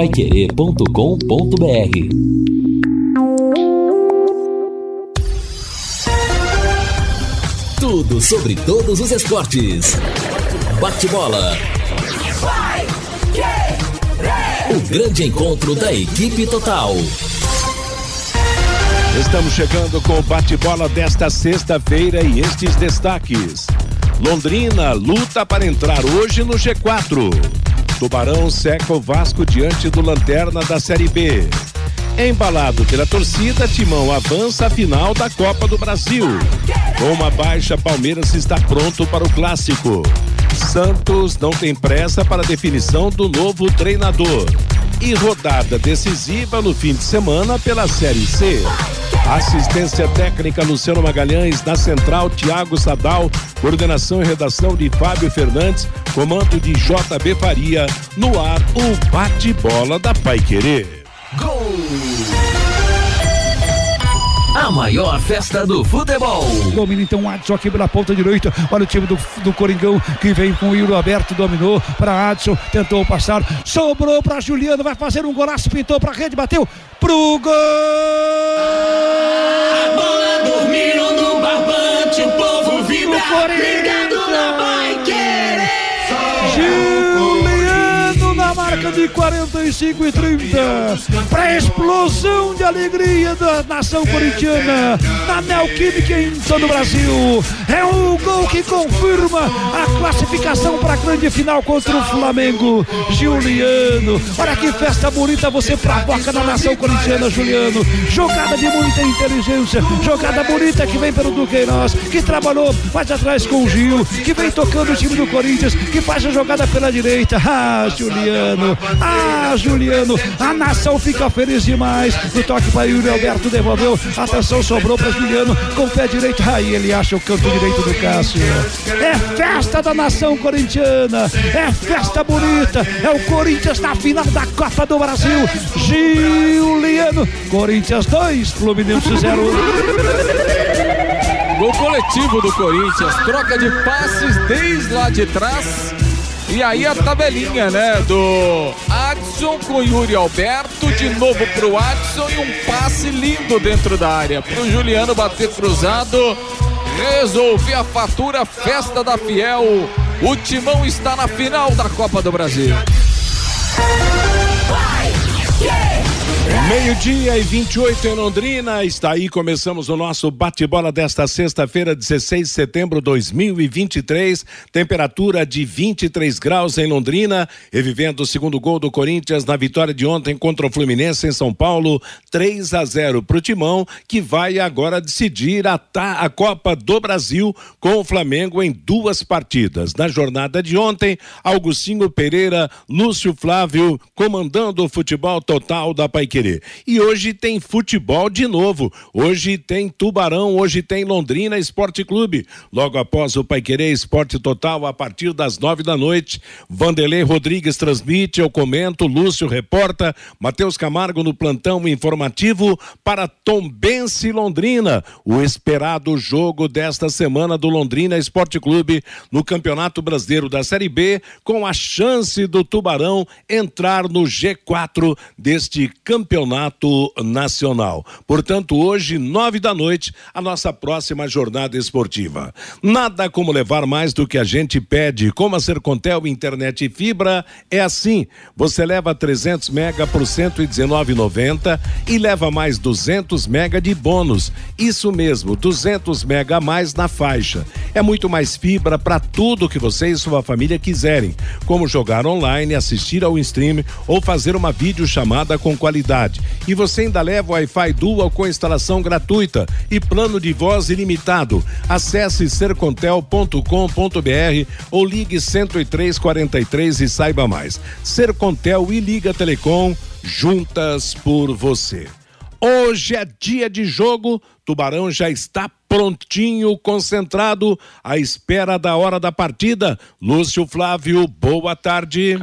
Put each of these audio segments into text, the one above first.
paiquerê.com.br Tudo sobre todos os esportes. Bate-bola. O grande encontro da equipe total. Estamos chegando com o bate-bola desta sexta-feira e estes destaques. Londrina luta para entrar hoje no G4. Tubarão seca o Vasco diante do Lanterna da Série B. Embalado pela torcida, Timão avança a final da Copa do Brasil. Com uma baixa, Palmeiras está pronto para o clássico. Santos não tem pressa para a definição do novo treinador. E rodada decisiva no fim de semana pela Série C. Assistência técnica Luciano Magalhães, na central Tiago Sadal, coordenação e redação de Fábio Fernandes, comando de JB Faria, no ar o bate-bola da Pai Querer. Gol! A maior festa do futebol. Domina então o Adson aqui pela ponta direita. Olha o time do, do Coringão que vem com o Iro aberto, dominou para Adson, tentou passar, sobrou para Juliano, vai fazer um golaço, pintou para a rede, bateu pro gol! A bola dormindo no barbante, de 45 e 30 para explosão de alegria da nação corintiana na Neoquímica em todo o Brasil. É um gol que confirma a classificação para a grande final contra o Flamengo. Juliano, olha que festa bonita você provoca na nação corintiana, Juliano. Jogada de muita inteligência, jogada bonita que vem pelo Duqueiroz, que trabalhou mais atrás com o Gil, que vem tocando o time do Corinthians, que faz a jogada pela direita. Ah, Juliano, ah, Juliano, a nação fica feliz demais. O toque para Yuri Alberto devolveu, atenção sobrou para Juliano com o pé direito. Aí ele acha o canto direito do Cássio. É festa da nação corintiana, é festa bonita. É o Corinthians na final da Copa do Brasil. Juliano, Corinthians 2, Fluminense 0. Gol coletivo do Corinthians, troca de passes desde lá de trás. E aí a tabelinha, né? Do Adson com Yuri Alberto, de novo pro Adson e um passe lindo dentro da área. Pro Juliano bater cruzado, resolver a fatura, festa da Fiel. O Timão está na final da Copa do Brasil. Meio-dia e 28 em Londrina, está aí, começamos o nosso bate-bola desta sexta-feira, 16 de setembro de 2023, temperatura de 23 graus em Londrina, revivendo o segundo gol do Corinthians na vitória de ontem contra o Fluminense em São Paulo, 3 a 0 para o Timão, que vai agora decidir a, a Copa do Brasil com o Flamengo em duas partidas. Na jornada de ontem, Augustinho Pereira, Lúcio Flávio comandando o futebol total da Paiquerê. E hoje tem futebol de novo. Hoje tem Tubarão, hoje tem Londrina Esporte Clube. Logo após o Paiquerê Esporte Total, a partir das nove da noite, Vanderlei Rodrigues transmite, eu comento, Lúcio reporta, Matheus Camargo no plantão informativo para Tombense Londrina. O esperado jogo desta semana do Londrina Esporte Clube no Campeonato Brasileiro da Série B, com a chance do Tubarão entrar no G4 deste campeonato nacional. Portanto, hoje, nove da noite, a nossa próxima jornada esportiva. Nada como levar mais do que a gente pede. Como a Sercontel Internet e Fibra é assim. Você leva 300 mega por 119,90 e leva mais 200 mega de bônus. Isso mesmo, 200 mega a mais na faixa. É muito mais fibra para tudo que você e sua família quiserem, como jogar online, assistir ao stream ou fazer uma videochamada com qualidade. E você ainda leva o Wi-Fi Dual com instalação gratuita e plano de voz ilimitado. Acesse sercontel.com.br ou ligue 10343 e saiba mais. Sercontel e Liga Telecom juntas por você. Hoje é dia de jogo, Tubarão já está prontinho, concentrado, à espera da hora da partida. Lúcio Flávio, boa tarde.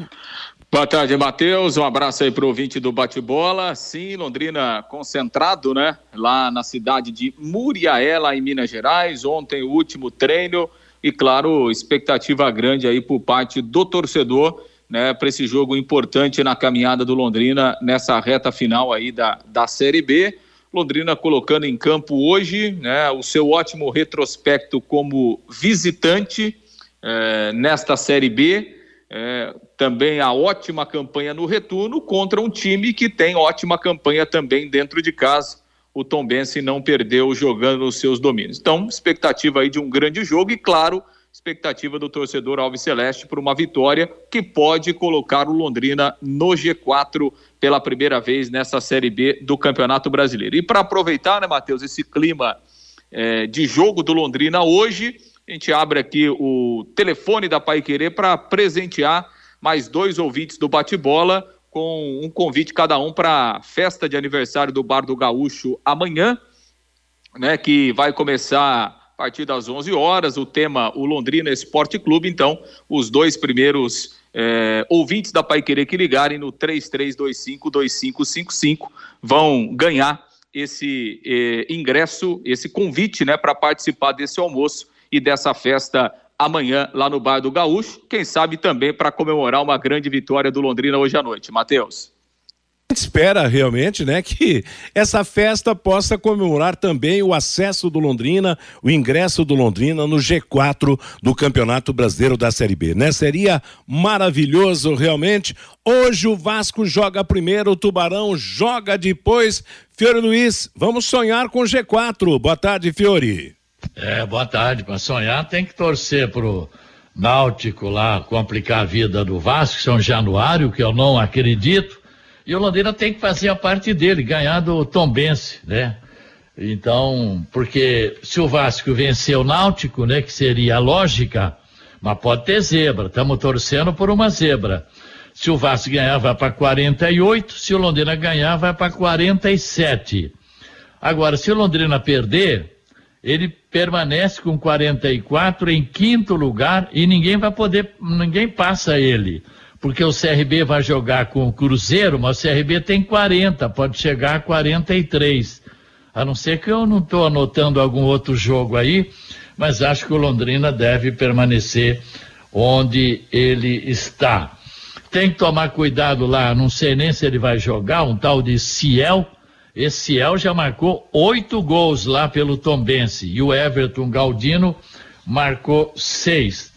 Boa tarde, Matheus. Um abraço aí pro ouvinte do Bate-Bola. Sim, Londrina concentrado, né? Lá na cidade de Muriaé, em Minas Gerais. Ontem, o último treino. E, claro, expectativa grande aí por parte do torcedor né, para esse jogo importante na caminhada do Londrina nessa reta final aí da, da Série B. Londrina colocando em campo hoje né, o seu ótimo retrospecto como visitante é, nesta Série B. É, também a ótima campanha no retorno contra um time que tem ótima campanha também dentro de casa. O Tom Bense não perdeu jogando nos seus domínios. Então, expectativa aí de um grande jogo e, claro, expectativa do torcedor Alves Celeste por uma vitória que pode colocar o Londrina no G4 pela primeira vez nessa Série B do Campeonato Brasileiro. E para aproveitar, né, Matheus, esse clima é, de jogo do Londrina hoje, a gente abre aqui o telefone da Pai Querer para presentear mais dois ouvintes do bate-bola com um convite cada um para a festa de aniversário do Bar do Gaúcho amanhã, né, que vai começar a partir das 11 horas. O tema, o Londrina Esporte Clube. Então, os dois primeiros é, ouvintes da Pai Querer que ligarem no 33252555 vão ganhar esse é, ingresso, esse convite, né, para participar desse almoço e dessa festa amanhã lá no Bar do Gaúcho. Quem sabe também para comemorar uma grande vitória do Londrina hoje à noite. Matheus espera realmente, né, que essa festa possa comemorar também o acesso do Londrina, o ingresso do Londrina no G4 do Campeonato Brasileiro da Série B, né? Seria maravilhoso realmente. Hoje o Vasco joga primeiro, o Tubarão joga depois. Fiore Luiz, vamos sonhar com o G4. Boa tarde, Fiore. É, boa tarde. Para sonhar tem que torcer pro Náutico lá complicar a vida do Vasco, São Januário, que eu não acredito e o Londrina tem que fazer a parte dele, ganhar do Tombense, né? Então, porque se o Vasco vencer o Náutico, né, que seria a lógica, mas pode ter zebra, estamos torcendo por uma zebra. Se o Vasco ganhar, vai para 48, se o Londrina ganhar, vai para 47. Agora, se o Londrina perder, ele permanece com 44 em quinto lugar e ninguém vai poder, ninguém passa ele porque o CRB vai jogar com o Cruzeiro, mas o CRB tem 40, pode chegar a 43. A não ser que eu não estou anotando algum outro jogo aí, mas acho que o Londrina deve permanecer onde ele está. Tem que tomar cuidado lá, não sei nem se ele vai jogar, um tal de Ciel. Esse Ciel já marcou oito gols lá pelo Tombense e o Everton Galdino marcou seis.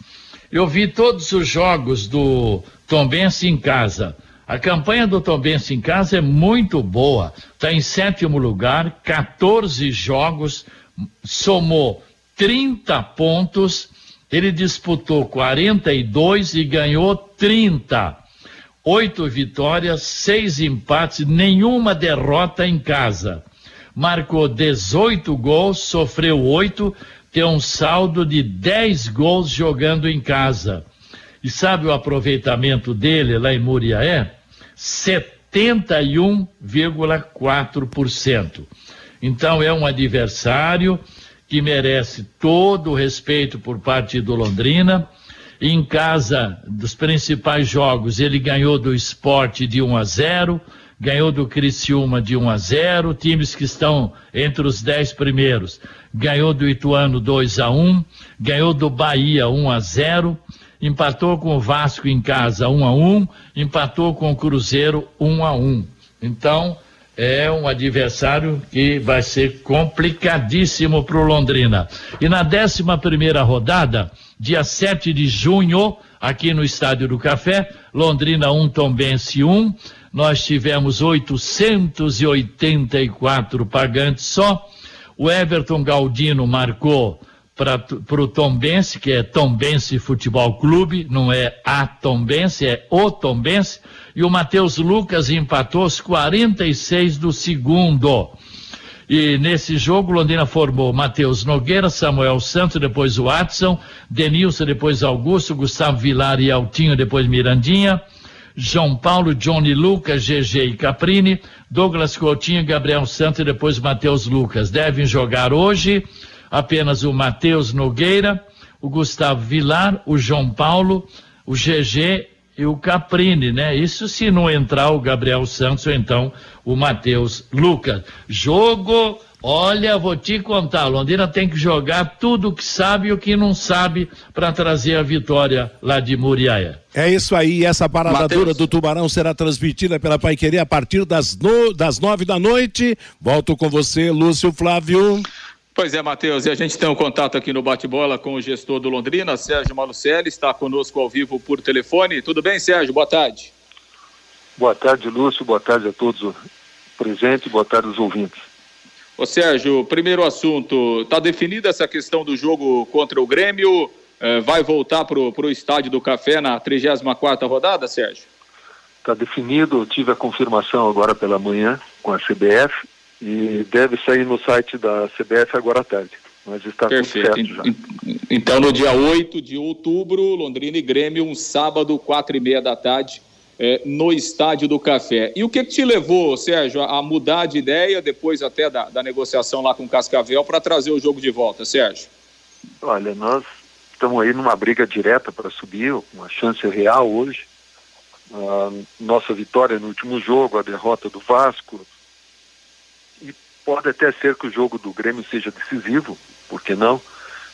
Eu vi todos os jogos do Tombense em casa. A campanha do Tombense em casa é muito boa. Está em sétimo lugar, 14 jogos, somou 30 pontos. Ele disputou 42 e ganhou 30. Oito vitórias, seis empates, nenhuma derrota em casa. Marcou 18 gols, sofreu oito, tem um saldo de 10 gols jogando em casa. E sabe o aproveitamento dele lá em Muriaé? 71,4%. Então é um adversário que merece todo o respeito por parte do Londrina. Em casa, dos principais jogos, ele ganhou do esporte de 1 a 0, ganhou do Criciúma de 1 a 0, times que estão entre os 10 primeiros. Ganhou do Ituano 2 a 1, ganhou do Bahia 1 a 0 empatou com o Vasco em casa 1 a 1, empatou com o Cruzeiro 1 a 1. Então, é um adversário que vai ser complicadíssimo para o Londrina. E na 11 primeira rodada, dia 7 de junho, aqui no Estádio do Café, Londrina 1, Tombense 1, nós tivemos 884 pagantes só. O Everton Galdino marcou para o Tombense, que é Tombense Futebol Clube, não é a Tombense, é o Tombense, e o Matheus Lucas empatou os 46 do segundo. E nesse jogo, Londrina formou Matheus Nogueira, Samuel Santos, depois o Watson, Denilson, depois Augusto, Gustavo Vilar e Altinho, depois Mirandinha, João Paulo, Johnny Lucas, GG e Caprini, Douglas Coutinho, Gabriel Santos e depois Matheus Lucas. Devem jogar hoje apenas o Matheus Nogueira, o Gustavo Vilar, o João Paulo, o GG e o Caprini, né? Isso se não entrar o Gabriel Santos ou então o Matheus Lucas. Jogo Olha, vou te contar, Londrina tem que jogar tudo o que sabe e o que não sabe para trazer a vitória lá de Muriaé. É isso aí, essa parada Mateus. dura do Tubarão será transmitida pela Pai Querer a partir das, no, das nove da noite. Volto com você, Lúcio Flávio. Pois é, Matheus, e a gente tem um contato aqui no bate-bola com o gestor do Londrina, Sérgio Malucelli, está conosco ao vivo por telefone. Tudo bem, Sérgio? Boa tarde. Boa tarde, Lúcio. Boa tarde a todos presentes. Boa tarde aos ouvintes. Ô Sérgio, primeiro assunto, está definida essa questão do jogo contra o Grêmio? É, vai voltar para o estádio do Café na 34 rodada, Sérgio? Está definido, tive a confirmação agora pela manhã com a CBF e deve sair no site da CBF agora à tarde. Mas está Perfeito. tudo certo já. Então, no dia 8 de outubro, Londrina e Grêmio, um sábado, quatro e meia da tarde, é, no Estádio do Café. E o que, que te levou, Sérgio, a mudar de ideia, depois até da, da negociação lá com o Cascavel, para trazer o jogo de volta, Sérgio? Olha, nós estamos aí numa briga direta para subir, uma chance real hoje. A nossa vitória no último jogo, a derrota do Vasco. Pode até ser que o jogo do Grêmio seja decisivo, por que não?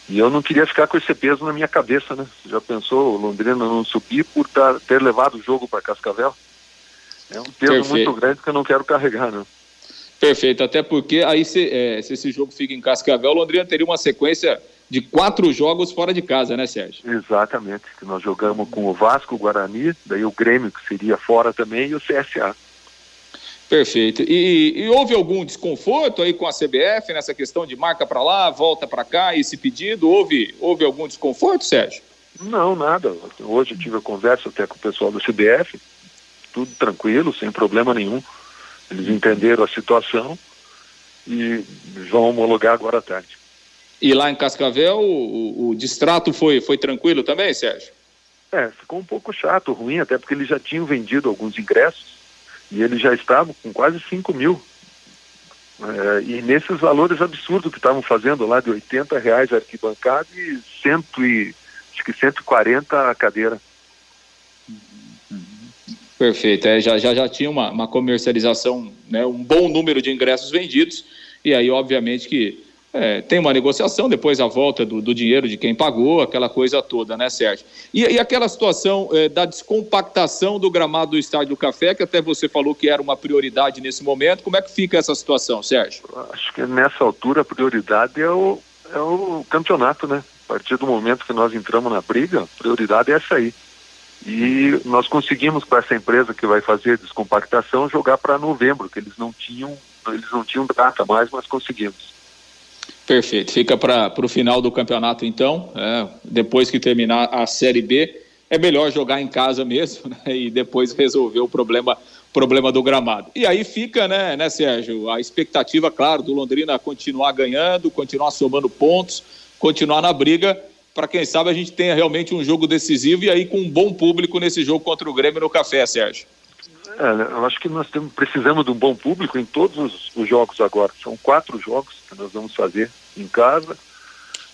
E eu não queria ficar com esse peso na minha cabeça, né? Já pensou o Londrina não subir por tar, ter levado o jogo para Cascavel? É um peso Perfeito. muito grande que eu não quero carregar, né? Perfeito, até porque aí se, é, se esse jogo fica em Cascavel, o Londrina teria uma sequência de quatro jogos fora de casa, né, Sérgio? Exatamente, que nós jogamos com o Vasco, o Guarani, daí o Grêmio, que seria fora também, e o CSA. Perfeito. E, e, houve algum desconforto aí com a CBF nessa questão de marca para lá, volta para cá, esse pedido? Houve, houve algum desconforto, Sérgio? Não, nada. Hoje eu tive a conversa até com o pessoal da CBF, tudo tranquilo, sem problema nenhum. Eles entenderam a situação e vão homologar agora à tarde. E lá em Cascavel, o, o, o distrato foi, foi tranquilo também, Sérgio? É, ficou um pouco chato, ruim, até porque eles já tinham vendido alguns ingressos e eles já estavam com quase 5 mil. É, e nesses valores absurdos que estavam fazendo lá de 80 reais arquibancada e, cento e acho que 140 a cadeira. Perfeito, é, já, já, já tinha uma, uma comercialização, né, um bom número de ingressos vendidos, e aí obviamente que é, tem uma negociação, depois a volta do, do, dinheiro de quem pagou, aquela coisa toda, né, Sérgio? E, e aquela situação é, da descompactação do gramado do Estádio do Café, que até você falou que era uma prioridade nesse momento, como é que fica essa situação, Sérgio? Acho que nessa altura a prioridade é o, é o campeonato, né? A partir do momento que nós entramos na briga, a prioridade é essa aí. E nós conseguimos com essa empresa que vai fazer a descompactação jogar para novembro, que eles não tinham, eles não tinham data mais, mas conseguimos. Perfeito. Fica para o final do campeonato, então. É, depois que terminar a Série B, é melhor jogar em casa mesmo né, e depois resolver o problema, problema do gramado. E aí fica, né, né, Sérgio, a expectativa, claro, do Londrina continuar ganhando, continuar somando pontos, continuar na briga, para quem sabe a gente tenha realmente um jogo decisivo e aí com um bom público nesse jogo contra o Grêmio no Café, Sérgio. É, eu acho que nós temos, precisamos de um bom público em todos os, os, jogos agora. São quatro jogos que nós vamos fazer em casa.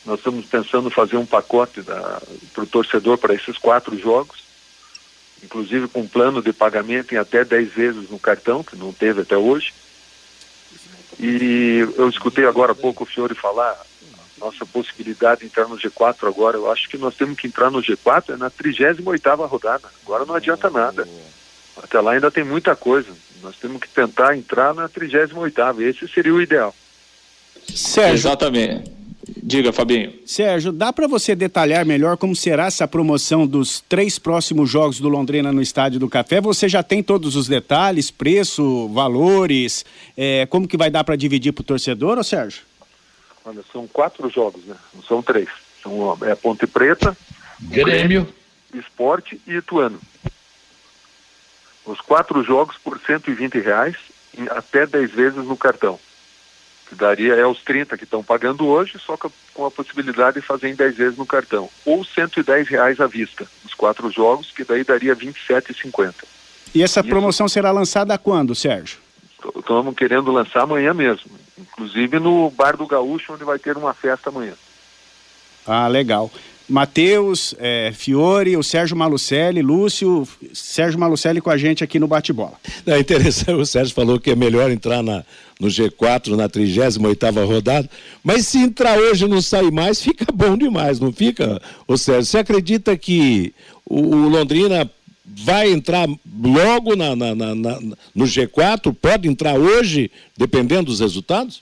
Nós estamos pensando fazer um pacote para o torcedor para esses quatro jogos, inclusive com plano de pagamento em até dez vezes no cartão, que não teve até hoje. E eu escutei agora há pouco o Fiore falar nossa possibilidade de entrar no G4 agora. Eu acho que nós temos que entrar no G4 é na 38ª rodada. Agora não adianta nada. Até lá ainda tem muita coisa. Nós temos que tentar entrar na 38ª. Esse seria o ideal. Sérgio. Exatamente. Diga, Fabinho. Sérgio, dá para você detalhar melhor como será essa promoção dos três próximos jogos do Londrina no Estádio do Café? Você já tem todos os detalhes, preço, valores, é, como que vai dar para dividir para o torcedor, ô Sérgio? Olha, são quatro jogos, né? Não são três. São é Ponte Preta, Grêmio, Esporte e Ituano os quatro jogos por 120 reais em até 10 vezes no cartão. Que daria é os 30 que estão pagando hoje, só com a possibilidade de fazer em 10 vezes no cartão. Ou 110 reais à vista, os quatro jogos, que daí daria 27,50. E essa Isso, promoção será lançada quando, Sérgio? Estamos querendo lançar amanhã mesmo. Inclusive no Bar do Gaúcho, onde vai ter uma festa amanhã. Ah, legal. Matheus, é, Fiore, o Sérgio Malucelli, Lúcio, Sérgio Malucelli com a gente aqui no bate-bola. É interessante, o Sérgio falou que é melhor entrar na, no G4 na 38ª rodada, mas se entrar hoje e não sair mais, fica bom demais, não fica, o Sérgio? Você acredita que o, o Londrina vai entrar logo na, na, na, no G4? Pode entrar hoje, dependendo dos resultados?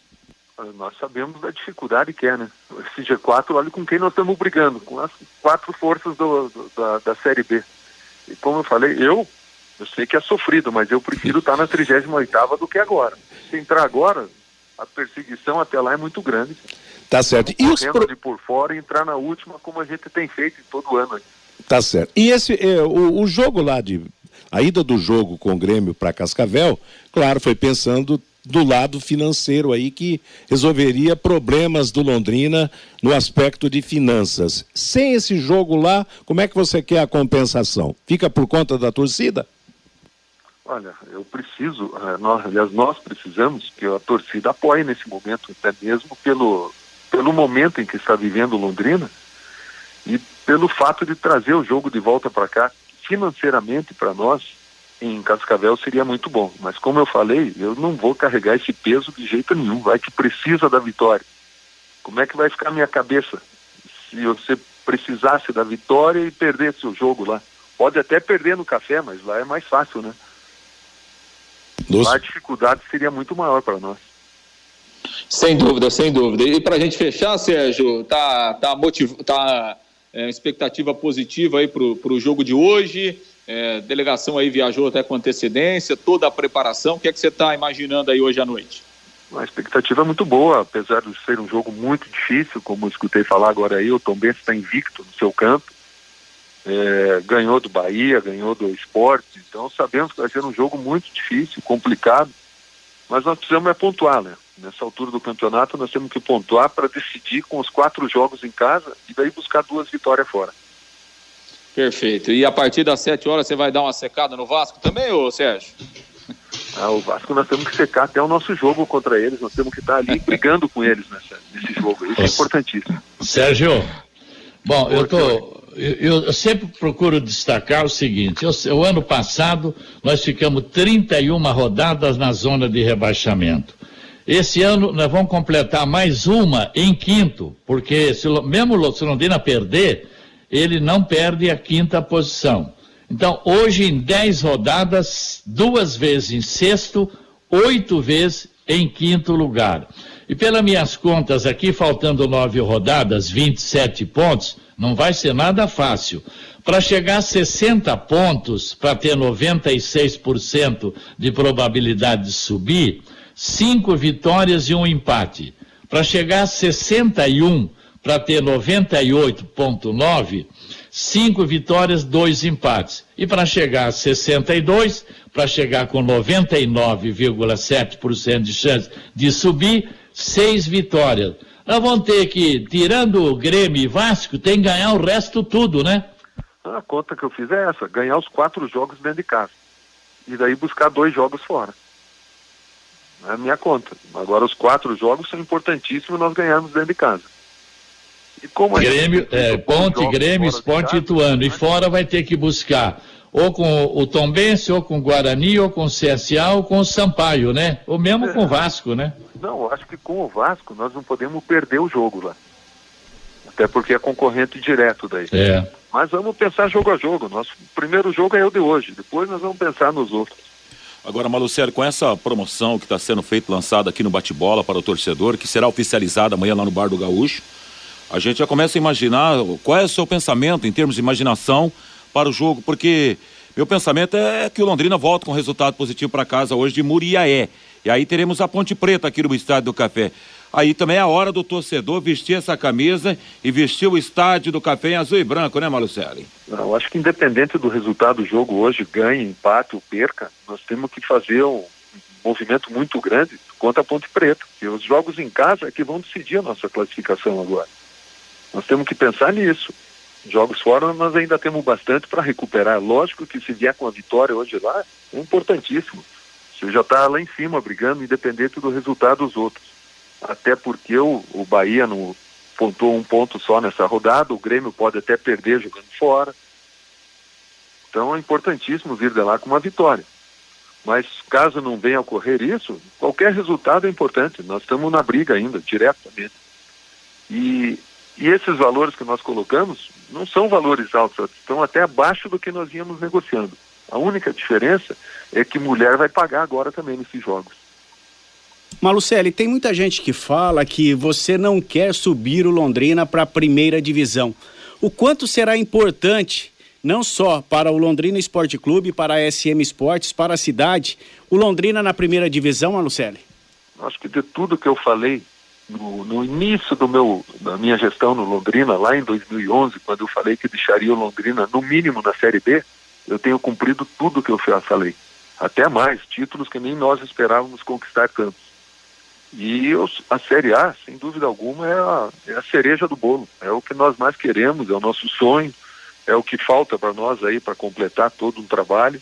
Nós sabemos da dificuldade que é, né? Esse G4, olha com quem nós estamos brigando, com as quatro forças do, do, da, da Série B. E como eu falei, eu, eu sei que é sofrido, mas eu prefiro estar na 38ª do que agora. Se entrar agora, a perseguição até lá é muito grande. Tá certo. E os pro... de por fora e entrar na última como a gente tem feito todo ano. Tá certo. E esse, é, o, o jogo lá de a ida do jogo com o Grêmio para Cascavel, claro, foi pensando do lado financeiro aí que resolveria problemas do Londrina no aspecto de finanças. Sem esse jogo lá, como é que você quer a compensação? Fica por conta da torcida? Olha, eu preciso, eh, nós, aliás, nós precisamos que a torcida apoie nesse momento, até mesmo pelo, pelo momento em que está vivendo Londrina e pelo fato de trazer o jogo de volta para cá, financeiramente para nós, em Cascavel seria muito bom. Mas como eu falei, eu não vou carregar esse peso de jeito nenhum. Vai que precisa da vitória. Como é que vai ficar a minha cabeça se você precisasse da vitória e perdesse o jogo lá? Pode até perder no café, mas lá é mais fácil, né? Lá a dificuldade seria muito maior para nós. Sem dúvida, sem dúvida. E para a gente fechar, Sérgio, tá, tá, motiv... tá é, expectativa positiva aí para o jogo de hoje. É, delegação aí viajou até com antecedência, toda a preparação. O que é que você está imaginando aí hoje à noite? A expectativa é muito boa, apesar de ser um jogo muito difícil, como eu escutei falar agora aí, o Tom Benz está invicto no seu campo. É, ganhou do Bahia, ganhou do esporte, então sabemos que vai ser um jogo muito difícil, complicado, mas nós precisamos é pontuar, né? Nessa altura do campeonato nós temos que pontuar para decidir com os quatro jogos em casa e daí buscar duas vitórias fora. Perfeito. E a partir das 7 horas você vai dar uma secada no Vasco também, ô Sérgio? Ah, o Vasco nós temos que secar até o nosso jogo contra eles, nós temos que estar ali brigando com eles nessa, nesse jogo. Isso é importantíssimo. Sérgio, bom, eu tô. Eu, eu, sempre procuro destacar o seguinte: eu, o ano passado nós ficamos 31 rodadas na zona de rebaixamento. Esse ano nós vamos completar mais uma em quinto, porque se, mesmo o Londrina perder, ele não perde a quinta posição. Então, hoje, em dez rodadas, duas vezes em sexto, oito vezes em quinto lugar. E pelas minhas contas aqui, faltando nove rodadas, 27 pontos, não vai ser nada fácil. Para chegar a 60 pontos, para ter 96% de probabilidade de subir, cinco vitórias e um empate. Para chegar a 61, para ter 98,9, cinco vitórias, dois empates. E para chegar a 62, para chegar com 99,7% de chance de subir, seis vitórias. Nós vamos ter que, tirando o Grêmio e Vasco, tem que ganhar o resto tudo, né? A conta que eu fiz é essa, ganhar os quatro jogos dentro de casa. E daí buscar dois jogos fora. É a minha conta. Agora os quatro jogos são importantíssimos nós ganharmos dentro de casa. E como Grêmio, é, Ponte, Grêmio, Esporte Ituano. E fora vai ter que buscar ou com o Tombense, ou com o Guarani, ou com o CSA, ou com o Sampaio, né? Ou mesmo é. com o Vasco, né? Não, acho que com o Vasco nós não podemos perder o jogo lá. Até porque é concorrente direto daí. É. Mas vamos pensar jogo a jogo. Nosso primeiro jogo é o de hoje, depois nós vamos pensar nos outros. Agora, Malucério, com essa promoção que está sendo feita, lançada aqui no Bate-Bola para o torcedor, que será oficializada amanhã lá no Bar do Gaúcho, a gente já começa a imaginar qual é o seu pensamento em termos de imaginação para o jogo, porque meu pensamento é que o Londrina volta com resultado positivo para casa hoje de Muriaé. E aí teremos a Ponte Preta aqui no Estádio do Café. Aí também é a hora do torcedor vestir essa camisa e vestir o estádio do café em azul e branco, né, Malucelli? Eu acho que independente do resultado do jogo hoje, ganhe, empate ou perca, nós temos que fazer um movimento muito grande contra a Ponte Preta. E os jogos em casa é que vão decidir a nossa classificação agora. Nós temos que pensar nisso. Jogos fora, nós ainda temos bastante para recuperar. Lógico que se vier com a vitória hoje lá, é importantíssimo. Você já está lá em cima brigando, independente do resultado dos outros. Até porque o, o Bahia, no, pontuou um ponto só nessa rodada, o Grêmio pode até perder jogando fora. Então é importantíssimo vir de lá com uma vitória. Mas caso não venha a ocorrer isso, qualquer resultado é importante. Nós estamos na briga ainda, diretamente. E, e esses valores que nós colocamos não são valores altos, estão até abaixo do que nós íamos negociando. A única diferença é que mulher vai pagar agora também nesses jogos. Malucelli, tem muita gente que fala que você não quer subir o Londrina para a primeira divisão. O quanto será importante, não só para o Londrina Esporte Clube, para a SM Esportes, para a cidade, o Londrina na primeira divisão, Malucelli? Acho que de tudo que eu falei no, no, início do meu, da minha gestão no Londrina, lá em 2011, quando eu falei que deixaria o Londrina no mínimo na Série B, eu tenho cumprido tudo que eu falei. Até mais, títulos que nem nós esperávamos conquistar tantos. E os, a Série A, sem dúvida alguma, é a, é a cereja do bolo. É o que nós mais queremos, é o nosso sonho, é o que falta para nós aí para completar todo um trabalho.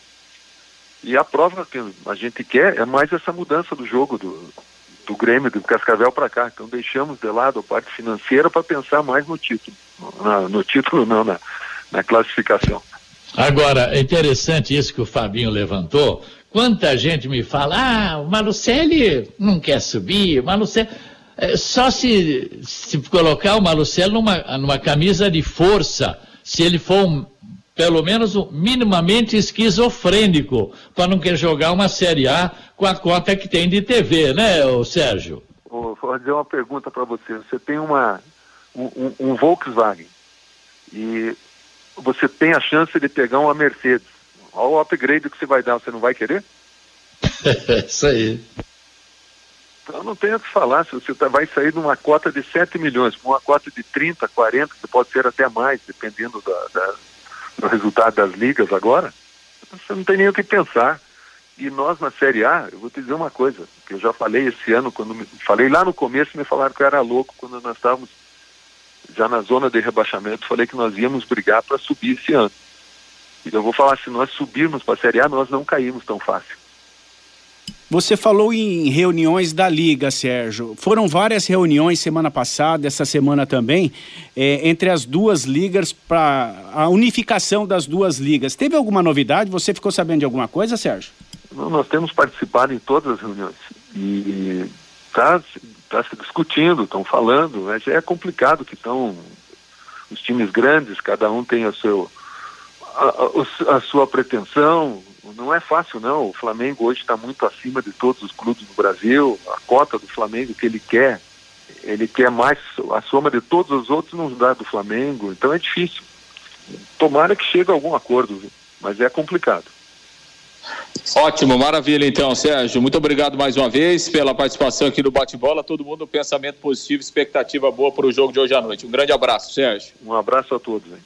E a prova que a gente quer é mais essa mudança do jogo do, do Grêmio, do Cascavel para cá. Então deixamos de lado a parte financeira para pensar mais no título. Na, no título não, na, na classificação. Agora, é interessante isso que o Fabinho levantou. Quanta gente me fala, ah, o Malucelli não quer subir, o Malucelli... É, só se, se colocar o Malucelli numa, numa camisa de força, se ele for um, pelo menos minimamente esquizofrênico, para não querer jogar uma Série A com a cota que tem de TV, né, Sérgio? Vou fazer uma pergunta para você. Você tem uma, um, um Volkswagen e você tem a chance de pegar uma Mercedes. Olha o upgrade que você vai dar, você não vai querer? Isso aí. Então não tem o que falar, se você tá, vai sair de uma cota de 7 milhões para uma cota de 30, 40, que pode ser até mais, dependendo da, da, do resultado das ligas agora, você não tem nem o que pensar. E nós na Série A, eu vou te dizer uma coisa, que eu já falei esse ano, quando me, falei lá no começo, me falaram que eu era louco quando nós estávamos já na zona de rebaixamento, falei que nós íamos brigar para subir esse ano. E eu vou falar, se nós subirmos para a Série A, nós não caímos tão fácil. Você falou em reuniões da Liga, Sérgio. Foram várias reuniões semana passada, essa semana também, é, entre as duas ligas para a unificação das duas ligas. Teve alguma novidade? Você ficou sabendo de alguma coisa, Sérgio? Nós temos participado em todas as reuniões. E está tá se discutindo, estão falando, mas é complicado que estão os times grandes, cada um tem o seu, a, a, a sua pretensão, não é fácil não. O Flamengo hoje está muito acima de todos os clubes do Brasil. A cota do Flamengo que ele quer, ele quer mais a soma de todos os outros não dá do Flamengo. Então é difícil. Tomara que chegue a algum acordo, mas é complicado. Ótimo, maravilha então, Sérgio. Muito obrigado mais uma vez pela participação aqui no Bate-Bola. Todo mundo pensamento positivo, expectativa boa para o jogo de hoje à noite. Um grande abraço, Sérgio. Um abraço a todos. Hein?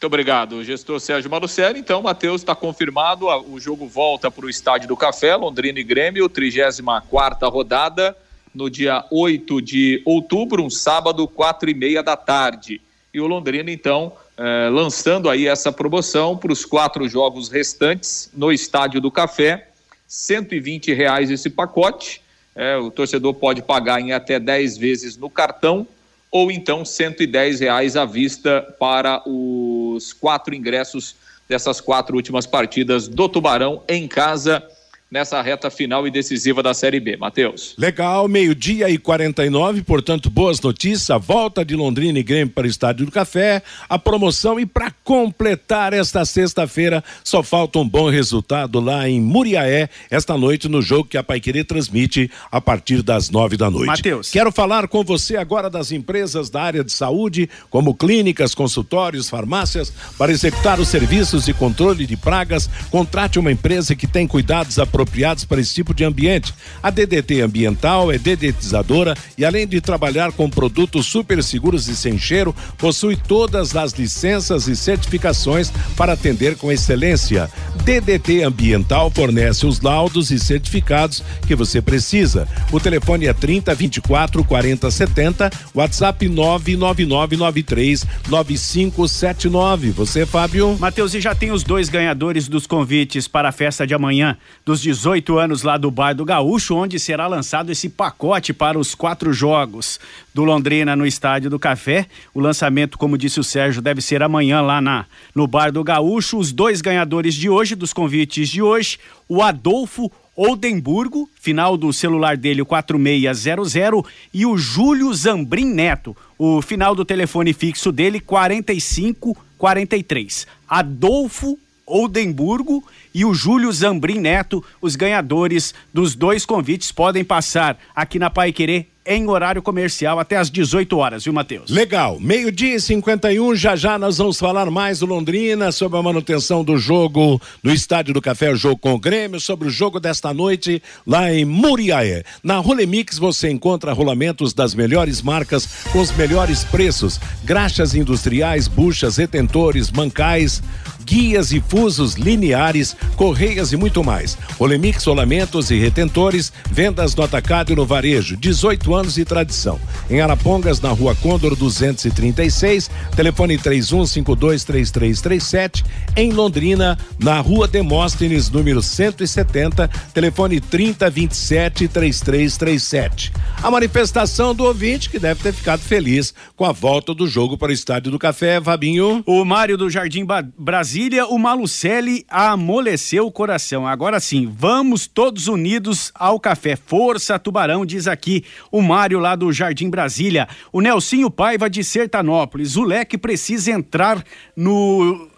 Muito obrigado, gestor Sérgio Malucelli. Então, Matheus, está confirmado, o jogo volta para o Estádio do Café, Londrina e Grêmio, 34 rodada, no dia 8 de outubro, um sábado, quatro e meia da tarde. E o Londrina, então, eh, lançando aí essa promoção para os quatro jogos restantes no Estádio do Café, 120 reais esse pacote. Eh, o torcedor pode pagar em até 10 vezes no cartão ou então 110 reais à vista para os quatro ingressos dessas quatro últimas partidas do Tubarão em casa nessa reta final e decisiva da Série B. Matheus. Legal, meio-dia e 49, portanto, boas notícias. A volta de Londrina e Grêmio para o Estádio do Café, a promoção e para completar esta sexta-feira, só falta um bom resultado lá em Muriaé, esta noite, no jogo que a Paiquerê transmite a partir das nove da noite. Matheus. Quero falar com você agora das empresas da área de saúde, como clínicas, consultórios, farmácias, para executar os serviços de controle de pragas. Contrate uma empresa que tem cuidados apropriados apropriados para esse tipo de ambiente. A DDT Ambiental é dedetizadora e além de trabalhar com produtos super seguros e sem cheiro, possui todas as licenças e certificações para atender com excelência. DDT Ambiental fornece os laudos e certificados que você precisa. O telefone é 30 24 40 70, WhatsApp 99993 9579. Você, Fábio? Matheus, e já tem os dois ganhadores dos convites para a festa de amanhã dos 18 anos lá do Bar do Gaúcho, onde será lançado esse pacote para os quatro jogos do Londrina no Estádio do Café. O lançamento, como disse o Sérgio, deve ser amanhã lá na, no Bar do Gaúcho. Os dois ganhadores de hoje, dos convites de hoje, o Adolfo Oldenburgo, final do celular dele o 4600 e o Júlio Zambrim Neto, o final do telefone fixo dele 4543. Adolfo Oldenburgo e o Júlio Zambrim Neto, os ganhadores dos dois convites, podem passar aqui na Pai Querer em horário comercial até às 18 horas, viu, Matheus? Legal. Meio-dia e 51, já já nós vamos falar mais do Londrina, sobre a manutenção do jogo no Estádio do Café, o jogo com o Grêmio, sobre o jogo desta noite lá em Muriaé. Na Rolemix você encontra rolamentos das melhores marcas com os melhores preços, graxas industriais, buchas, retentores, mancais, guias e fusos lineares, correias e muito mais. Rolemix rolamentos e retentores, vendas no atacado e no varejo, 18 anos de tradição. Em Arapongas, na Rua Condor 236, telefone 31523337. Em Londrina, na Rua Demóstenes, número 170, telefone 30273337. A manifestação do ouvinte que deve ter ficado feliz com a volta do jogo para o Estádio do Café, Fabinho. O Mário do Jardim ba Brasília, o Malucelli amoleceu o coração. Agora sim, vamos todos unidos ao café. Força Tubarão, diz aqui o Mário lá do Jardim Brasília. O Nelsinho Paiva de Sertanópolis. O Leque precisa entrar no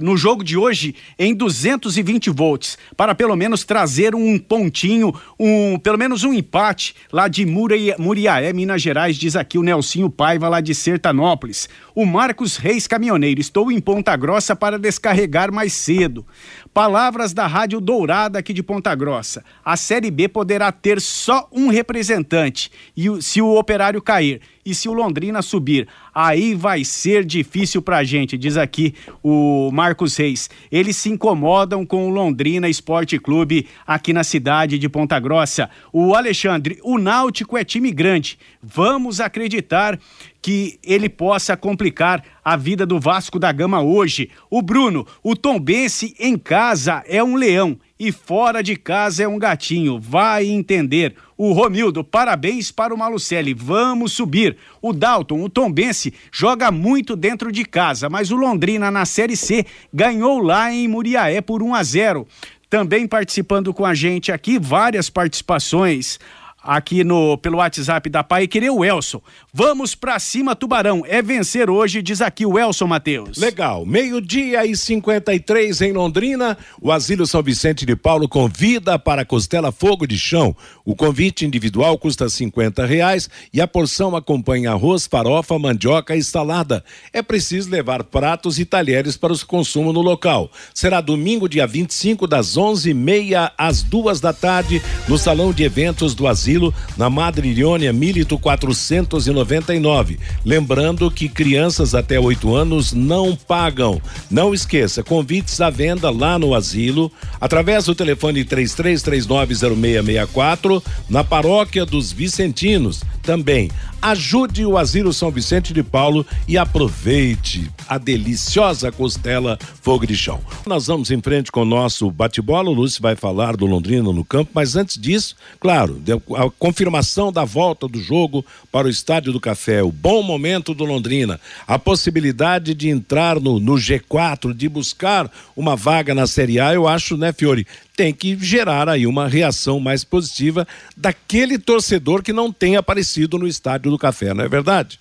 no jogo de hoje em 220 volts, para pelo menos trazer um pontinho, um pelo menos um empate lá de Muriaé, Minas Gerais, diz aqui o Nelsinho Paiva lá de Sertanópolis. O Marcos Reis Caminhoneiro, estou em Ponta Grossa para descarregar mais cedo. Palavras da Rádio Dourada aqui de Ponta Grossa. A Série B poderá ter só um representante e se o operário cair e se o Londrina subir, aí vai ser difícil pra gente, diz aqui o Marcos Reis. Eles se incomodam com o Londrina Esporte Clube aqui na cidade de Ponta Grossa. O Alexandre, o Náutico é time grande. Vamos acreditar que ele possa complicar a vida do Vasco da Gama hoje. O Bruno, o Tombense em casa é um leão e fora de casa é um gatinho. Vai entender. O Romildo, parabéns para o Malucelli. Vamos subir. O Dalton, o Tombense, joga muito dentro de casa, mas o Londrina na Série C ganhou lá em Muriaé por 1 a 0. Também participando com a gente aqui, várias participações aqui no pelo WhatsApp da Pai querer o Elson. Vamos pra cima, Tubarão. É vencer hoje, diz aqui o Elson Matheus. Legal. Meio-dia e 53 em Londrina. O Asilo São Vicente de Paulo convida para a costela fogo de chão. O convite individual custa 50 reais e a porção acompanha arroz, farofa, mandioca e salada. É preciso levar pratos e talheres para o consumo no local. Será domingo, dia 25, das 11h30 às duas da tarde, no Salão de Eventos do Asilo asilo na Madre Ilhônia Milito 499. Lembrando que crianças até 8 anos não pagam. Não esqueça, convites à venda lá no asilo, através do telefone 33390664, na paróquia dos Vicentinos também. Ajude o Asilo São Vicente de Paulo e aproveite a deliciosa costela fogo de chão. Nós vamos em frente com o nosso bate-bola. O Lúcio vai falar do Londrina no campo, mas antes disso, claro, a confirmação da volta do jogo para o Estádio do Café, o bom momento do Londrina, a possibilidade de entrar no, no G4, de buscar uma vaga na Série A, eu acho, né, Fiore? Tem que gerar aí uma reação mais positiva daquele torcedor que não tem aparecido no estádio do Café, não é verdade?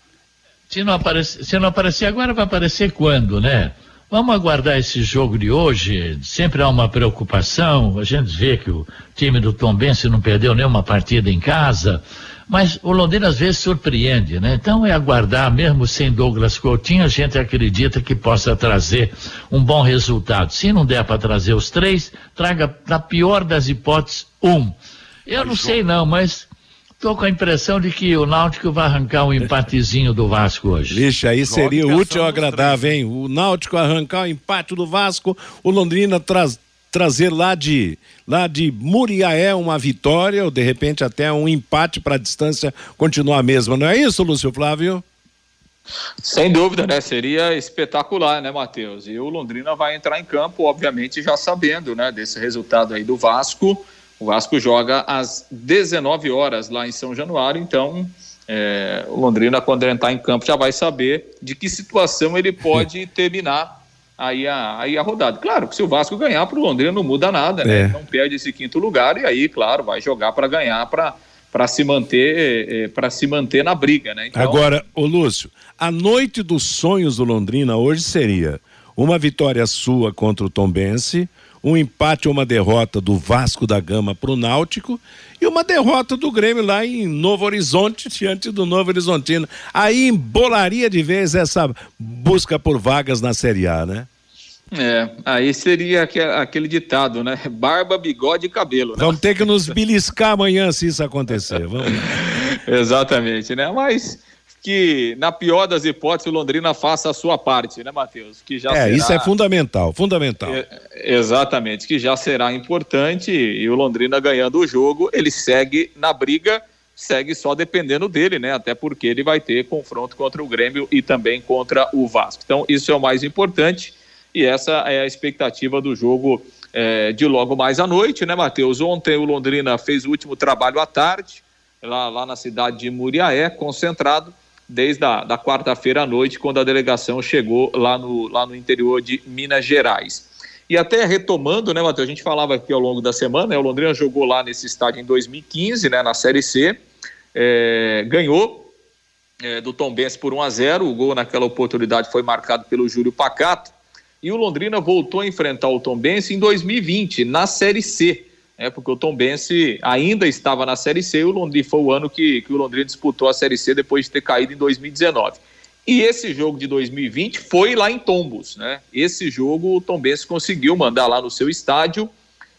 Se não, aparecer, se não agora, vai aparecer quando, né? Vamos aguardar esse jogo de hoje. Sempre há uma preocupação. A gente vê que o time do Tom Bense não perdeu nenhuma partida em casa. Mas o Londrina às vezes surpreende, né? Então é aguardar, mesmo sem Douglas Coutinho, a gente acredita que possa trazer um bom resultado. Se não der para trazer os três, traga, na pior das hipóteses, um. Eu não sei não, mas Estou com a impressão de que o Náutico vai arrancar um empatezinho do Vasco hoje. Vixe, aí seria útil ou agradável, hein? O Náutico arrancar o empate do Vasco, o Londrina traz, trazer lá de lá de Muriaé uma vitória ou de repente até um empate para a distância continuar a mesma. Não é isso, Lúcio Flávio? Sem dúvida, né? Seria espetacular, né, Matheus? E o Londrina vai entrar em campo, obviamente, já sabendo, né, desse resultado aí do Vasco. O Vasco joga às 19 horas lá em São Januário, então é, o Londrina, quando entrar em campo, já vai saber de que situação ele pode terminar aí a, aí a rodada. Claro que se o Vasco ganhar para o Londrina não muda nada, né? É. Não perde esse quinto lugar e aí, claro, vai jogar para ganhar para para se manter é, para se manter na briga, né? Então... Agora, ô Lúcio, a noite dos sonhos do Londrina hoje seria uma vitória sua contra o Tombense, um empate ou uma derrota do Vasco da Gama para o Náutico e uma derrota do Grêmio lá em Novo Horizonte diante do Novo Horizontino. Aí embolaria de vez essa busca por vagas na Série A, né? É, aí seria aquele ditado, né? Barba, bigode e cabelo. Né? Vamos ter que nos beliscar amanhã se isso acontecer. Vamos. Exatamente, né? Mas que, na pior das hipóteses, o Londrina faça a sua parte, né, Matheus? Que já é, será... isso é fundamental, fundamental. É, exatamente, que já será importante e o Londrina ganhando o jogo, ele segue na briga, segue só dependendo dele, né? Até porque ele vai ter confronto contra o Grêmio e também contra o Vasco. Então, isso é o mais importante e essa é a expectativa do jogo é, de logo mais à noite, né, Matheus? Ontem o Londrina fez o último trabalho à tarde, lá, lá na cidade de Muriaé, concentrado, desde a da quarta-feira à noite, quando a delegação chegou lá no, lá no interior de Minas Gerais. E até retomando, né, Matheus? A gente falava aqui ao longo da semana, né, o Londrina jogou lá nesse estádio em 2015, né, na Série C, é, ganhou é, do Tom Benz por 1 a 0 o gol naquela oportunidade foi marcado pelo Júlio Pacato, e o Londrina voltou a enfrentar o Tombense em 2020, na Série C, né, porque o Tombense ainda estava na Série C o Londrina foi o ano que, que o Londrina disputou a Série C depois de ter caído em 2019. E esse jogo de 2020 foi lá em Tombos, né? Esse jogo o Tombense conseguiu mandar lá no seu estádio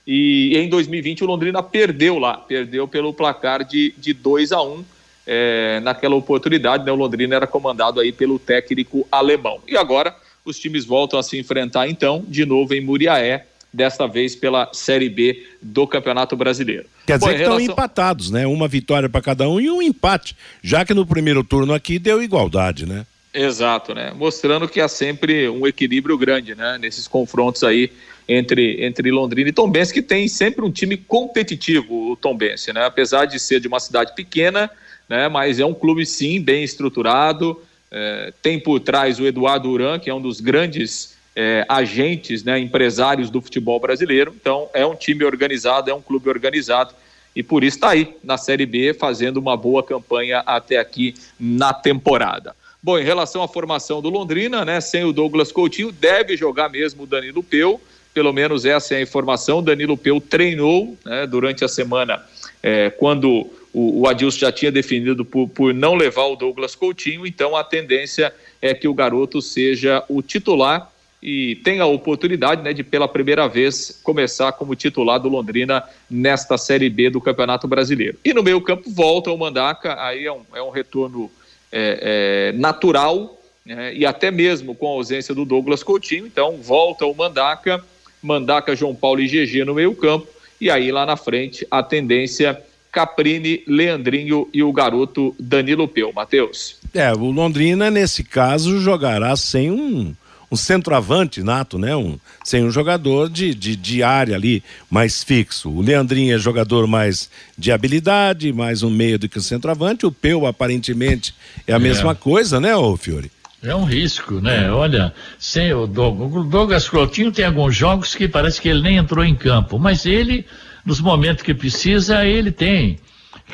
e em 2020 o Londrina perdeu lá, perdeu pelo placar de, de 2 a 1 é, naquela oportunidade, né? O Londrina era comandado aí pelo técnico alemão. E agora os times voltam a se enfrentar então, de novo em Muriaé, desta vez pela Série B do Campeonato Brasileiro. Quer dizer Bom, que relação... estão empatados, né? Uma vitória para cada um e um empate, já que no primeiro turno aqui deu igualdade, né? Exato, né? Mostrando que há sempre um equilíbrio grande, né? Nesses confrontos aí entre, entre Londrina e Tombense, que tem sempre um time competitivo, o Tombense, né? Apesar de ser de uma cidade pequena, né? Mas é um clube, sim, bem estruturado, é, tem por trás o Eduardo Uran, que é um dos grandes é, agentes, né, empresários do futebol brasileiro. Então, é um time organizado, é um clube organizado e por isso está aí na Série B fazendo uma boa campanha até aqui na temporada. Bom, em relação à formação do Londrina, né, sem o Douglas Coutinho, deve jogar mesmo o Danilo Peu, pelo menos essa é a informação. Danilo Peu treinou né, durante a semana, é, quando o, o Adilson já tinha definido por, por não levar o Douglas Coutinho, então a tendência é que o garoto seja o titular e tenha a oportunidade né, de, pela primeira vez, começar como titular do Londrina nesta Série B do Campeonato Brasileiro. E no meio campo volta o Mandaca, aí é um, é um retorno é, é, natural, né, e até mesmo com a ausência do Douglas Coutinho, então volta o Mandaca, Mandaca, João Paulo e GG no meio campo, e aí lá na frente a tendência Caprini, Leandrinho e o garoto Danilo Peu. Matheus. É, o Londrina, nesse caso, jogará sem um, um centroavante nato, né? Um, sem um jogador de, de, de área ali mais fixo. O Leandrinho é jogador mais de habilidade, mais um meio do que o centroavante. O Peu, aparentemente, é a é. mesma coisa, né, ô Fiore? É um risco, né? Olha, sem o Douglas, Coutinho tem alguns jogos que parece que ele nem entrou em campo, mas ele nos momentos que precisa, ele tem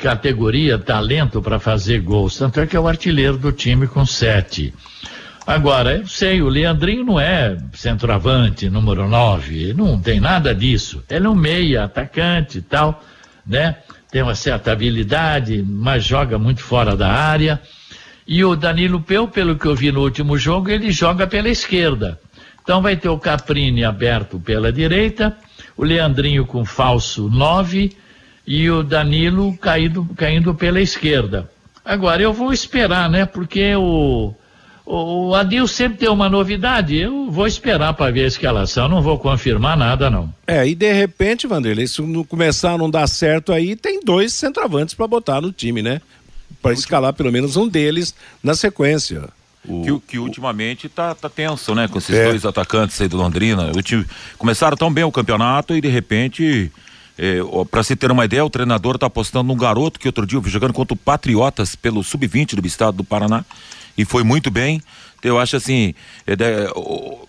categoria, talento para fazer gols. Tanto é que é o artilheiro do time com sete. Agora, eu sei, o Leandrinho não é centroavante, número nove, não tem nada disso. Ele é um meia, atacante e tal, né? Tem uma certa habilidade, mas joga muito fora da área. E o Danilo Peu, pelo que eu vi no último jogo, ele joga pela esquerda. Então vai ter o Caprini aberto pela direita, o Leandrinho com falso 9 e o Danilo caído, caindo pela esquerda. Agora eu vou esperar, né? Porque o, o Adil sempre tem uma novidade. Eu vou esperar para ver a escalação, não vou confirmar nada, não. É, e de repente, Vanderlei, se não começar a não dar certo aí, tem dois centroavantes para botar no time, né? Para escalar pelo menos um deles na sequência. Que, que ultimamente tá, tá tenso, né? Com esses É. dois atacantes aí do Londrina. O time, começaram tão bem o campeonato e de repente. É, para se ter uma ideia, o treinador tá apostando num garoto que outro dia eu vi jogando contra o Patriotas pelo Sub-20 do estado do Paraná e foi muito bem. Eu acho assim, é,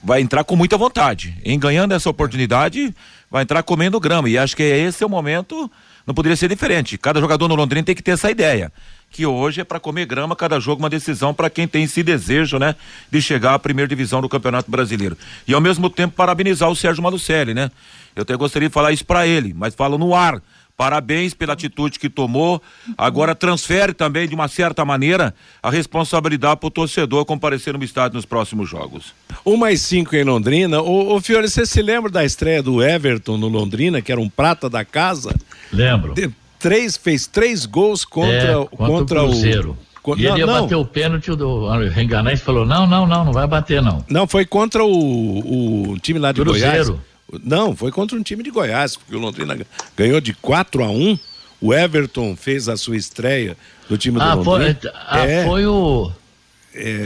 vai entrar com muita vontade. Em ganhando essa oportunidade, vai entrar comendo grama. E acho que esse é o momento, não poderia ser diferente. Cada jogador no Londrina tem que ter essa ideia. Que hoje é para comer grama, cada jogo uma decisão para quem tem esse desejo, né? De chegar à primeira divisão do Campeonato Brasileiro. E ao mesmo tempo parabenizar o Sérgio Malucelli, né? Eu até gostaria de falar isso para ele, mas falo no ar. Parabéns pela atitude que tomou. Agora transfere também, de uma certa maneira, a responsabilidade para o torcedor comparecer no estádio nos próximos jogos. Uma e cinco em Londrina. Ô, ô Fiore, você se lembra da estreia do Everton no Londrina, que era um prata da casa? Lembro. De- três, fez três gols contra, É, contra, o Cruzeiro. co- E ele não, ia não, bater o pênalti, o do Renganés falou, não, não, não, não vai bater não. não, foi contra o, o time lá de Cruzeiro. Goiás. Não, foi contra um time de Goiás, porque o Londrina ganhou de 4 a 1 O Everton fez a sua estreia do time Ah, do foi, Londrina. ah, É, foi o...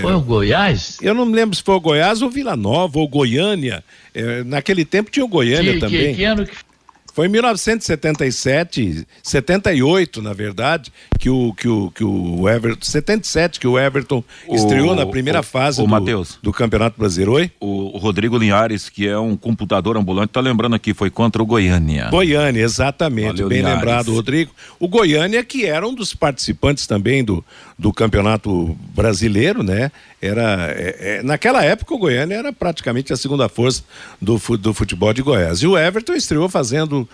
Foi o Goiás? Eu não me lembro se foi o Goiás ou Vila Nova ou Goiânia. É, naquele tempo tinha o Goiânia Que, também. que, que ano que Foi em 1977, 78, na verdade, que o, que o, que o Everton. 77, que o Everton O- estreou na primeira o- fase o do, Matheus. do Campeonato Brasileiro. Oi? O, o Rodrigo Linhares, que é um computador ambulante, tá lembrando aqui, foi contra o Goiânia. Goiânia, exatamente. Valeu, bem Linhares. lembrado, Rodrigo. O Goiânia, que era um dos participantes também do, do Campeonato Brasileiro, né? Era, é, é, naquela época, o Goiânia era praticamente a segunda força do, do futebol de Goiás. E o Everton estreou fazendo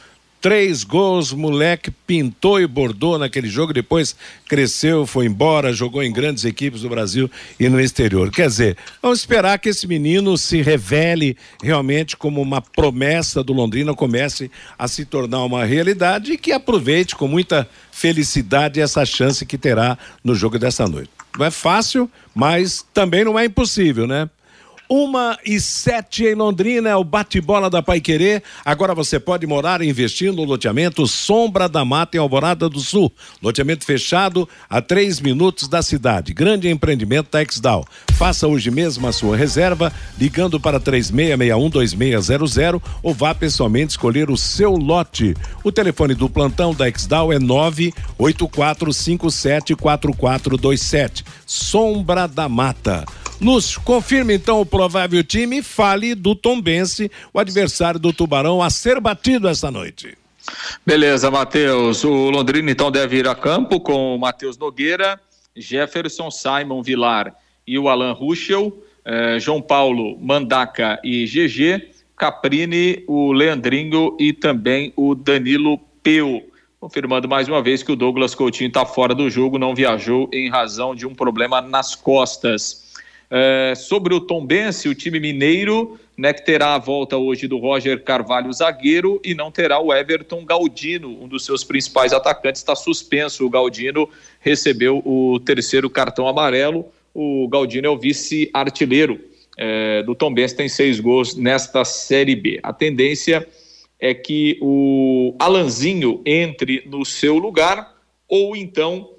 três gols, moleque pintou e bordou naquele jogo, depois cresceu, foi embora, jogou em grandes equipes do Brasil e no exterior. Quer dizer, vamos esperar que esse menino se revele realmente como uma promessa do Londrina, comece a se tornar uma realidade e que aproveite com muita felicidade essa chance que terá no jogo dessa noite. Não é fácil, mas também não é impossível, né? Uma e sete em Londrina é o bate-bola da Pai Querer. Agora você pode morar e investir no loteamento Sombra da Mata em Alvorada do Sul. Loteamento fechado a três minutos da cidade. Grande empreendimento da Exdal. Faça hoje mesmo a sua reserva ligando para 36612600 ou vá pessoalmente escolher o seu lote. O telefone do plantão da Exdal é 984574427. Sombra da Mata. Lúcio, confirme então o provável time fale do Tombense, o adversário do Tubarão, a ser batido esta noite. Beleza, Matheus. O Londrina então deve ir a campo com o Matheus Nogueira, Jefferson, Simon Vilar e o Alan Ruschel, eh, João Paulo, Mandaca e GG, Caprini, o Leandrinho e também o Danilo Peu. Confirmando mais uma vez que o Douglas Coutinho está fora do jogo, não viajou em razão de um problema nas costas. É, sobre o Tombense, o time mineiro, né, que terá a volta hoje do Roger Carvalho, zagueiro, e não terá o Everton Galdino, um dos seus principais atacantes, está suspenso. O Galdino recebeu o terceiro cartão amarelo. O Galdino é o vice-artilheiro é, do Tombense, tem seis gols nesta Série B. A tendência é que o Alanzinho entre no seu lugar, ou então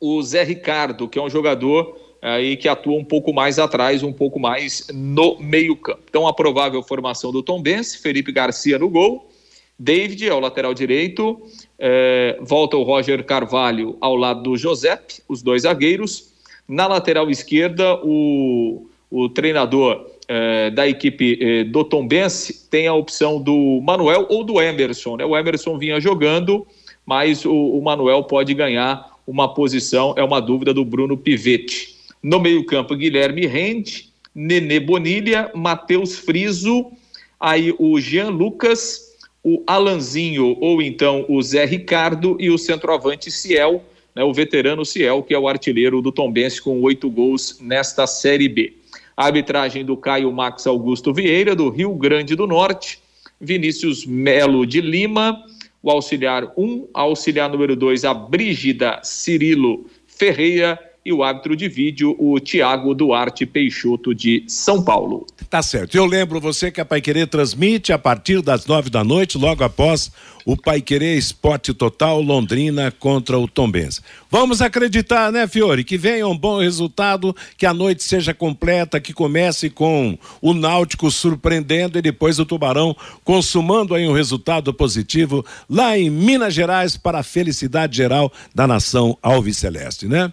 o Zé Ricardo, que é um jogador aí que atua um pouco mais atrás, um pouco mais no meio-campo. Então, a provável formação do Tombense, Felipe Garcia no gol, David é o lateral direito, eh, volta o Roger Carvalho ao lado do Josep, os dois zagueiros. Na lateral esquerda, o, o treinador eh, da equipe eh, do Tombense tem a opção do Manuel ou do Emerson. Né? O Emerson vinha jogando, mas o, o Manuel pode ganhar uma posição, é uma dúvida do Bruno Pivetti. No meio-campo, Guilherme Rende, Nenê Bonilha, Matheus Friso, aí o Jean Lucas, o Alanzinho ou então o Zé Ricardo e o centroavante Ciel, né, o veterano Ciel, que é o artilheiro do Tombense com oito gols nesta Série B. A arbitragem do Caio Max Augusto Vieira, do Rio Grande do Norte, Vinícius Melo de Lima, o auxiliar 1, um, auxiliar número 2, a Brígida Cirilo Ferreira e o árbitro de vídeo, o Tiago Duarte Peixoto de São Paulo. Tá certo. Eu lembro você que a Pai Querer transmite a partir das nove da noite, logo após o Pai Querer Esporte Total Londrina contra o Tombense. Vamos acreditar, né, Fiore, que venha um bom resultado, que a noite seja completa, que comece com o Náutico surpreendendo e depois o Tubarão consumando aí um resultado positivo lá em Minas Gerais para a felicidade geral da nação alviceleste, né?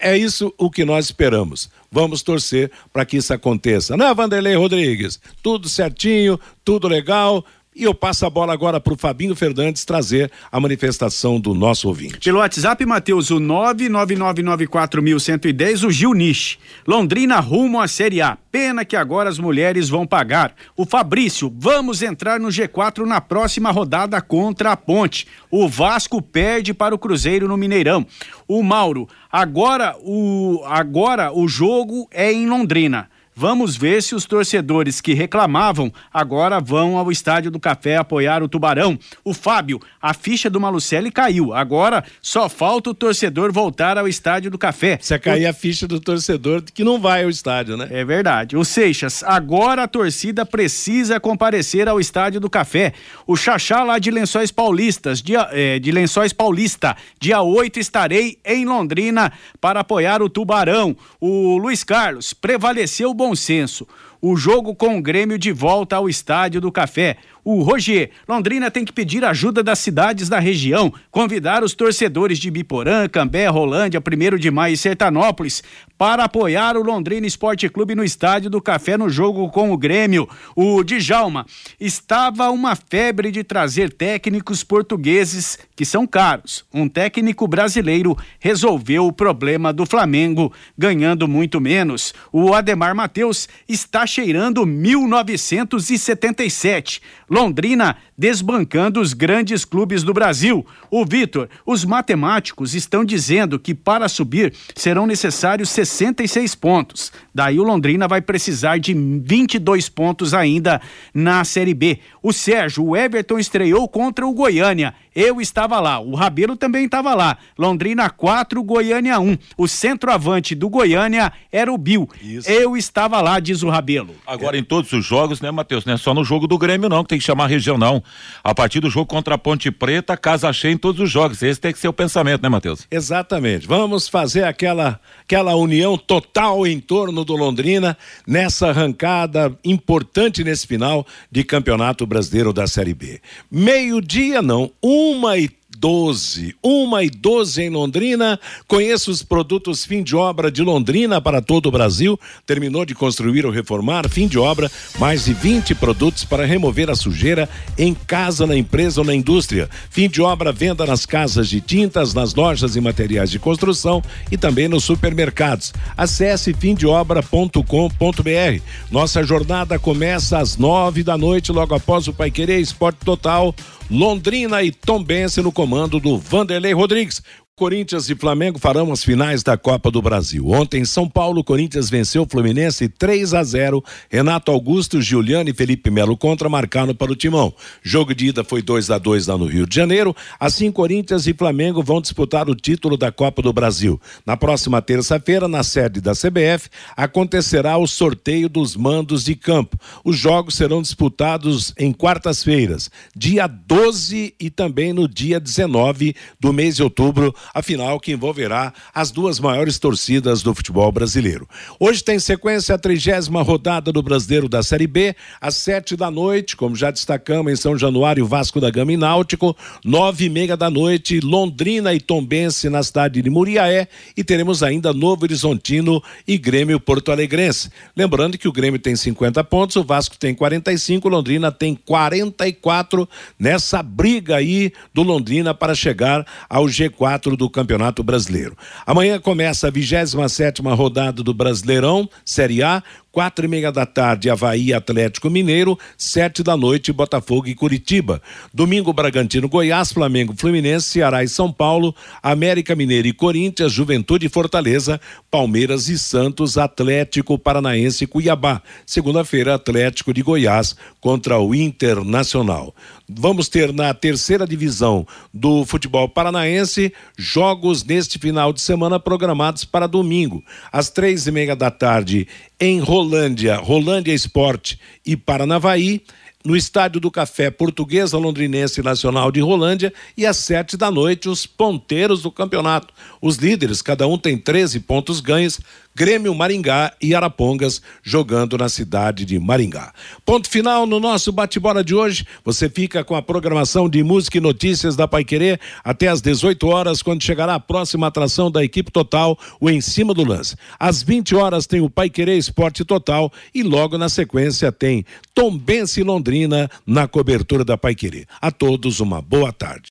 É isso o que nós esperamos. Vamos torcer para que isso aconteça. Não é, Vanderlei Rodrigues? Tudo certinho, tudo legal. E eu passo a bola agora para o Fabinho Fernandes trazer a manifestação do nosso ouvinte. Pelo WhatsApp, Matheus, o 99994110, o Gil Niche. Londrina rumo à Série A. Pena que agora as mulheres vão pagar. O Fabrício, vamos entrar no G4 na próxima rodada contra a Ponte. O Vasco perde para o Cruzeiro no Mineirão. O Mauro, agora o, agora o jogo é em Londrina. Vamos ver se os torcedores que reclamavam agora vão ao Estádio do Café apoiar o Tubarão. O Fábio, a ficha do Malucelli caiu. Agora só falta o torcedor voltar ao Estádio do Café. Se cair a ficha do torcedor que não vai ao estádio, né? É verdade. O Seixas, agora a torcida precisa comparecer ao Estádio do Café. O Xaxá lá de Lençóis Paulistas, dia, é, de Lençóis Paulista, dia 8 estarei em Londrina para apoiar o Tubarão. O Luiz Carlos, prevaleceu o bom senso. O jogo com o Grêmio de volta ao Estádio do Café. O Roger, Londrina tem que pedir ajuda das cidades da região, convidar os torcedores de Biporã, Cambé, Rolândia, 1 de Maio e Sertanópolis para apoiar o Londrina Esporte Clube no Estádio do Café no jogo com o Grêmio. O Djalma, estava uma febre de trazer técnicos portugueses que são caros. Um técnico brasileiro resolveu o problema do Flamengo, ganhando muito menos. O Ademar Matheus está cheirando 1977. Londrina desbancando os grandes clubes do Brasil. O Vitor, os matemáticos estão dizendo que para subir serão necessários 66 pontos. Daí o Londrina vai precisar de 22 pontos ainda na Série B. O Sérgio, o Everton estreou contra o Goiânia. Eu estava lá, o Rabelo também estava lá. Londrina 4, Goiânia 1. O centroavante do Goiânia era o Bill. Isso. Eu estava lá, diz o Rabelo. Agora é. em todos os jogos, né, Matheus? Não é só no jogo do Grêmio, não, que tem que chamar a região, não. A partir do jogo contra a Ponte Preta, casa cheia em todos os jogos. Esse tem que ser o pensamento, né, Matheus? Exatamente. Vamos fazer aquela, aquela união total em torno do Londrina nessa arrancada importante nesse final de Campeonato Brasileiro da Série B. Meio-dia, não, uma e 12. Uma e 12 em Londrina. Conheça os produtos fim de obra de Londrina para todo o Brasil. Terminou de construir ou reformar, fim de obra, mais de 20 produtos para remover a sujeira em casa, na empresa ou na indústria. Fim de obra, venda nas casas de tintas, nas lojas e materiais de construção e também nos supermercados. Acesse fimdeobra.com.br. Nossa jornada começa às nove da noite, logo após o Pai Querer Esporte Total. Londrina e Tombense no comando do Vanderlei Rodrigues. Corinthians e Flamengo farão as finais da Copa do Brasil. Ontem, São Paulo, Corinthians venceu o Fluminense 3 a 0. Renato Augusto, Giuliano e Felipe Melo contra marcaram para o Timão. Jogo de ida foi 2 a 2 lá no Rio de Janeiro. Assim, Corinthians e Flamengo vão disputar o título da Copa do Brasil. Na próxima terça-feira, na sede da CBF, acontecerá o sorteio dos mandos de campo. Os jogos serão disputados em quartas-feiras, dia 12 e também no dia 19 do mês de outubro afinal que envolverá as duas maiores torcidas do futebol brasileiro. Hoje tem sequência a trigésima rodada do Brasileiro da Série B, às sete da noite, como já destacamos em São Januário, Vasco da Gama e Náutico, nove e meia da noite, Londrina e Tombense na cidade de Muriaé e teremos ainda Novo Horizontino e Grêmio Porto Alegrense. Lembrando que o Grêmio tem 50 pontos, o Vasco tem 45, Londrina tem 44 nessa briga aí do Londrina para chegar ao G4 do Campeonato Brasileiro. Amanhã começa a 27 rodada do Brasileirão, Série A, quatro e meia da tarde, Havaí Atlético Mineiro, sete da noite, Botafogo e Curitiba. Domingo, Bragantino, Goiás, Flamengo, Fluminense, Ceará e São Paulo, América Mineiro e Corinthians, Juventude e Fortaleza, Palmeiras e Santos, Atlético Paranaense e Cuiabá. Segunda-feira, Atlético de Goiás contra o Internacional. Vamos ter na terceira divisão do futebol paranaense jogos neste final de semana programados para domingo, às três e meia da tarde em Rolândia, Rolândia Esporte e Paranavaí no Estádio do Café Portuguesa Londrinense Nacional de Rolândia e às sete da noite os ponteiros do campeonato. Os líderes, cada um tem 13 pontos ganhos, Grêmio, Maringá e Arapongas jogando na cidade de Maringá. Ponto final no nosso bate-bola de hoje. Você fica com a programação de música e notícias da Paiquerê até às 18 horas, quando chegará a próxima atração da equipe total, o Em Cima do Lance. Às 20 horas tem o Paiquerê Esporte Total e logo na sequência tem Tombense Londrina na cobertura da Paiquerê. A todos uma boa tarde.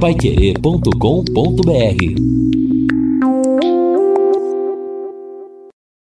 Paiquerê.com.br